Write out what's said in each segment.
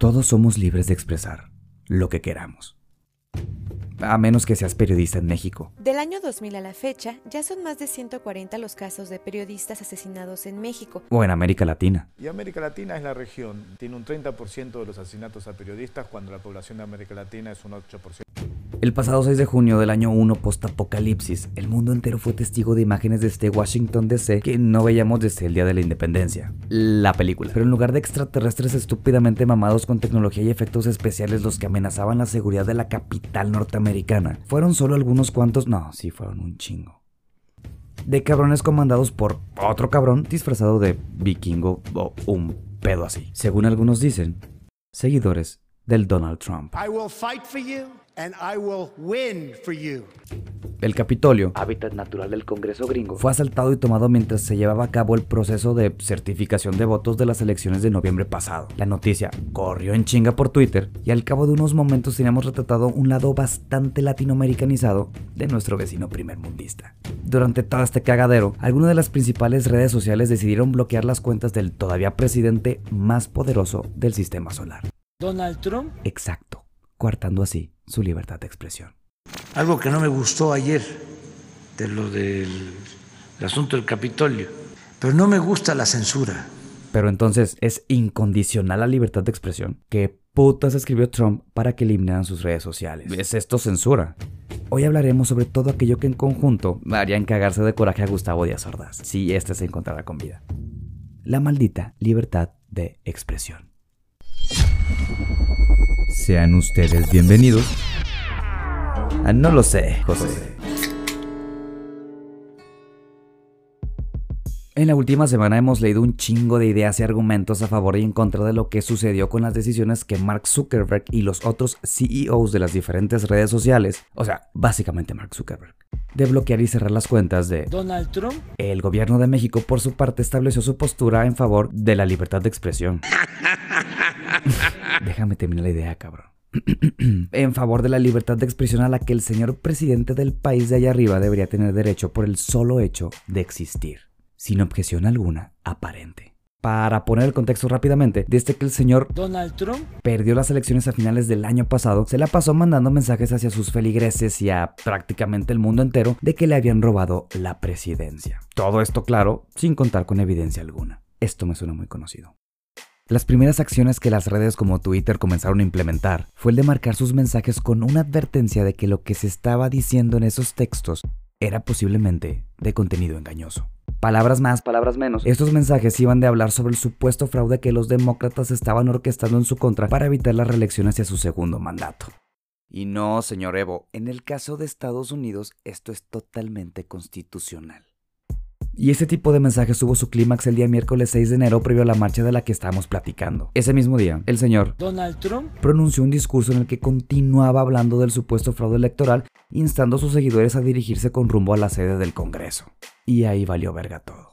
Todos somos libres de expresar lo que queramos. A menos que seas periodista en México. Del año 2000 a la fecha, ya son más de 140 los casos de periodistas asesinados en México. O en América Latina. Y América Latina es la región. Tiene un 30% de los asesinatos a periodistas cuando la población de América Latina es un 8%. El pasado 6 de junio del año 1 post-apocalipsis, el mundo entero fue testigo de imágenes desde Washington DC que no veíamos desde el día de la independencia. La película. Pero en lugar de extraterrestres estúpidamente mamados con tecnología y efectos especiales los que amenazaban la seguridad de la capital norteamericana, fueron solo algunos cuantos, no, sí fueron un chingo. De cabrones comandados por otro cabrón disfrazado de vikingo o un pedo así. Según algunos dicen, seguidores del Donald Trump. I will fight for you and I will win for you. El Capitolio, hábitat natural del Congreso gringo, fue asaltado y tomado mientras se llevaba a cabo el proceso de certificación de votos de las elecciones de noviembre pasado. La noticia corrió en chinga por Twitter y al cabo de unos momentos teníamos retratado un lado bastante latinoamericanizado de nuestro vecino primermundista. Durante todo este cagadero, algunas de las principales redes sociales decidieron bloquear las cuentas del todavía presidente más poderoso del sistema solar. Donald Trump. Exacto, coartando así su libertad de expresión. Algo que no me gustó ayer de lo del el asunto del Capitolio, pero no me gusta la censura. Pero entonces, ¿es incondicional la libertad de expresión? ¿Qué putas escribió Trump para que eliminaran sus redes sociales? ¿Es esto censura? Hoy hablaremos sobre todo aquello que en conjunto harían cagarse de coraje a Gustavo Díaz Ordaz, si éste se encontrara con vida. La maldita libertad de expresión. Sean ustedes bienvenidos. Ah, no lo sé, José. En la última semana hemos leído un chingo de ideas y argumentos a favor y en contra de lo que sucedió con las decisiones que Mark Zuckerberg y los otros CEOs de las diferentes redes sociales, o sea, básicamente Mark Zuckerberg, de bloquear y cerrar las cuentas de Donald Trump. El gobierno de México, por su parte, estableció su postura en favor de la libertad de expresión. Déjame terminar la idea, cabrón. en favor de la libertad de expresión a la que el señor presidente del país de allá arriba debería tener derecho por el solo hecho de existir, sin objeción alguna aparente. Para poner el contexto rápidamente, desde que el señor Donald Trump perdió las elecciones a finales del año pasado, se la pasó mandando mensajes hacia sus feligreses y a prácticamente el mundo entero de que le habían robado la presidencia. Todo esto, claro, sin contar con evidencia alguna. Esto me suena muy conocido. Las primeras acciones que las redes como Twitter comenzaron a implementar fue el de marcar sus mensajes con una advertencia de que lo que se estaba diciendo en esos textos era posiblemente de contenido engañoso. Palabras más, palabras menos. Estos mensajes iban de hablar sobre el supuesto fraude que los demócratas estaban orquestando en su contra para evitar la reelección hacia su segundo mandato. Y no, señor Evo, en el caso de Estados Unidos esto es totalmente constitucional. Y ese tipo de mensajes tuvo su clímax el día miércoles 6 de enero previo a la marcha de la que estábamos platicando. Ese mismo día, el señor Donald Trump pronunció un discurso en el que continuaba hablando del supuesto fraude electoral, instando a sus seguidores a dirigirse con rumbo a la sede del Congreso. Y ahí valió verga todo.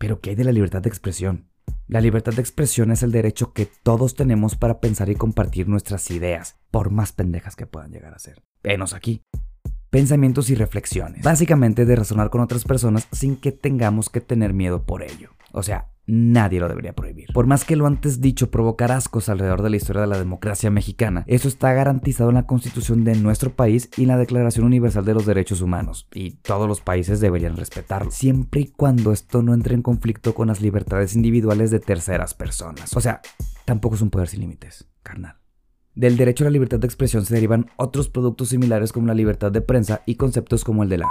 Pero ¿qué hay de la libertad de expresión? La libertad de expresión es el derecho que todos tenemos para pensar y compartir nuestras ideas, por más pendejas que puedan llegar a ser. Venos aquí pensamientos y reflexiones. Básicamente de razonar con otras personas sin que tengamos que tener miedo por ello. O sea, nadie lo debería prohibir. Por más que lo antes dicho provocar ascos alrededor de la historia de la democracia mexicana, eso está garantizado en la constitución de nuestro país y en la Declaración Universal de los Derechos Humanos, y todos los países deberían respetarlo, siempre y cuando esto no entre en conflicto con las libertades individuales de terceras personas. O sea, tampoco es un poder sin límites, carnal. Del derecho a la libertad de expresión se derivan otros productos similares como la libertad de prensa y conceptos como el de la...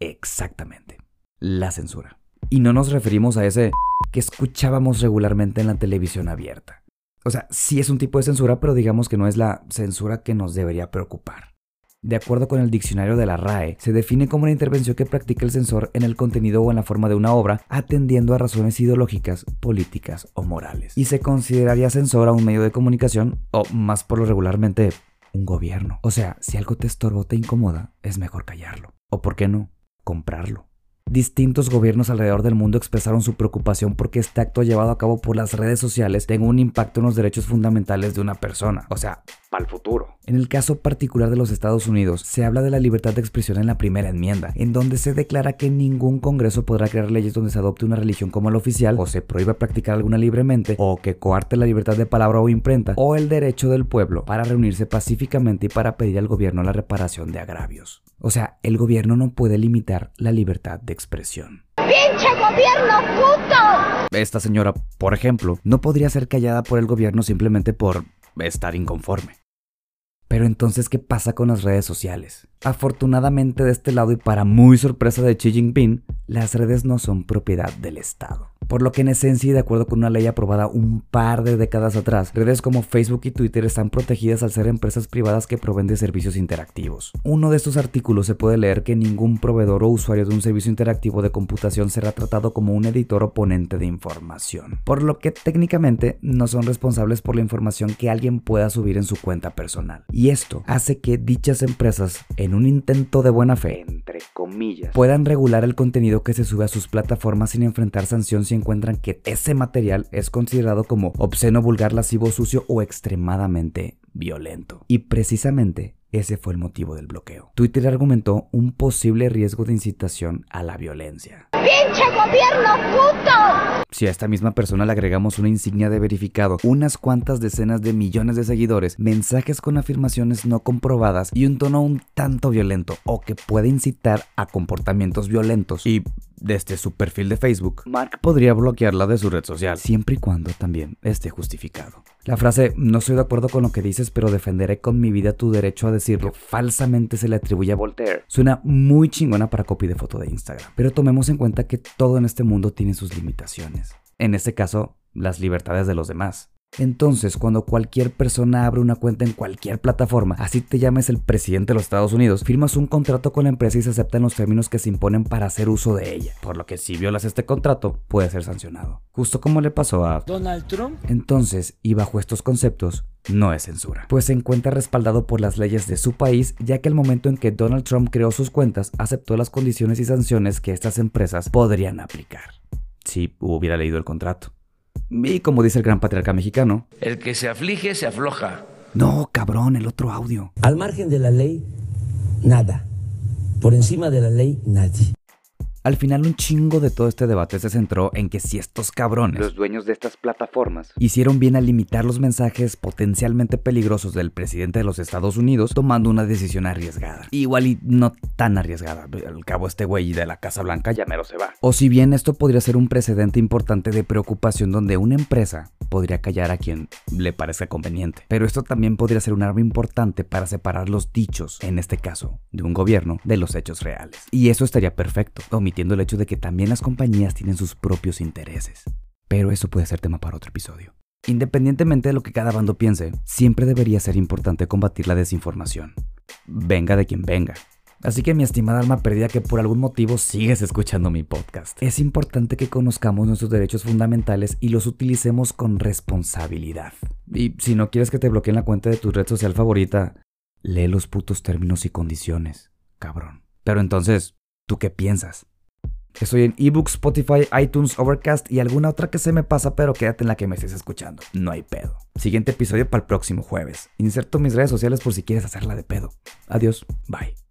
Exactamente, la censura. Y no nos referimos a ese que escuchábamos regularmente en la televisión abierta. O sea, sí es un tipo de censura, pero digamos que no es la censura que nos debería preocupar. De acuerdo con el diccionario de la RAE, se define como una intervención que practica el censor en el contenido o en la forma de una obra, atendiendo a razones ideológicas, políticas o morales. Y se consideraría censor a un medio de comunicación, o más por lo regularmente, un gobierno. O sea, si algo te estorba o te incomoda, es mejor callarlo. O por qué no, comprarlo. Distintos gobiernos alrededor del mundo expresaron su preocupación porque este acto llevado a cabo por las redes sociales tenga un impacto en los derechos fundamentales de una persona, o sea, para el futuro. En el caso particular de los Estados Unidos, se habla de la libertad de expresión en la primera enmienda, en donde se declara que ningún Congreso podrá crear leyes donde se adopte una religión como la oficial, o se prohíba practicar alguna libremente, o que coarte la libertad de palabra o imprenta, o el derecho del pueblo para reunirse pacíficamente y para pedir al gobierno la reparación de agravios. O sea, el gobierno no puede limitar la libertad de expresión. ¡Pinche gobierno puto! Esta señora, por ejemplo, no podría ser callada por el gobierno simplemente por estar inconforme. Pero entonces, ¿qué pasa con las redes sociales? Afortunadamente de este lado y para muy sorpresa de Xi Jinping, las redes no son propiedad del Estado. Por lo que en esencia y de acuerdo con una ley aprobada un par de décadas atrás, redes como Facebook y Twitter están protegidas al ser empresas privadas que proveen de servicios interactivos. Uno de estos artículos se puede leer que ningún proveedor o usuario de un servicio interactivo de computación será tratado como un editor o ponente de información, por lo que técnicamente no son responsables por la información que alguien pueda subir en su cuenta personal. Y esto hace que dichas empresas, en un intento de buena fe, entre comillas, puedan regular el contenido que se sube a sus plataformas sin enfrentar sanciones encuentran que ese material es considerado como obsceno, vulgar, lascivo, sucio o extremadamente violento. Y precisamente ese fue el motivo del bloqueo. Twitter argumentó un posible riesgo de incitación a la violencia. ¡Pinche gobierno puto! Si a esta misma persona le agregamos una insignia de verificado, unas cuantas decenas de millones de seguidores, mensajes con afirmaciones no comprobadas y un tono un tanto violento o que puede incitar a comportamientos violentos y desde su perfil de Facebook, Mark podría bloquearla de su red social, siempre y cuando también esté justificado. La frase no estoy de acuerdo con lo que dices, pero defenderé con mi vida tu derecho a decirlo falsamente se le atribuye a Voltaire. Suena muy chingona para copy de foto de Instagram, pero tomemos en cuenta que todo en este mundo tiene sus limitaciones. En este caso, las libertades de los demás. Entonces, cuando cualquier persona abre una cuenta en cualquier plataforma, así te llames el presidente de los Estados Unidos, firmas un contrato con la empresa y se aceptan los términos que se imponen para hacer uso de ella. Por lo que si violas este contrato, puede ser sancionado. Justo como le pasó a Donald Trump. Entonces, y bajo estos conceptos, no es censura, pues se encuentra respaldado por las leyes de su país, ya que el momento en que Donald Trump creó sus cuentas, aceptó las condiciones y sanciones que estas empresas podrían aplicar. Si hubiera leído el contrato. Y como dice el gran patriarca mexicano, El que se aflige se afloja. no, cabrón, el otro audio. Al margen de la ley, nada. Por encima de la ley, nadie. Al final un chingo de todo este debate se centró en que si estos cabrones, los dueños de estas plataformas, hicieron bien al limitar los mensajes potencialmente peligrosos del presidente de los Estados Unidos tomando una decisión arriesgada. Igual y no tan arriesgada, al cabo este güey de la Casa Blanca ya mero se va. O si bien esto podría ser un precedente importante de preocupación donde una empresa podría callar a quien le parezca conveniente. Pero esto también podría ser un arma importante para separar los dichos, en este caso, de un gobierno, de los hechos reales. Y eso estaría perfecto, omitiendo el hecho de que también las compañías tienen sus propios intereses. Pero eso puede ser tema para otro episodio. Independientemente de lo que cada bando piense, siempre debería ser importante combatir la desinformación. Venga de quien venga. Así que mi estimada alma perdida que por algún motivo sigues escuchando mi podcast. Es importante que conozcamos nuestros derechos fundamentales y los utilicemos con responsabilidad. Y si no quieres que te bloqueen la cuenta de tu red social favorita, lee los putos términos y condiciones, cabrón. Pero entonces, ¿tú qué piensas? Estoy en ebooks, Spotify, iTunes, Overcast y alguna otra que se me pasa, pero quédate en la que me estés escuchando. No hay pedo. Siguiente episodio para el próximo jueves. Inserto mis redes sociales por si quieres hacerla de pedo. Adiós. Bye.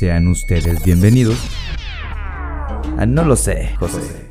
Sean ustedes bienvenidos. Ah, no lo sé, José.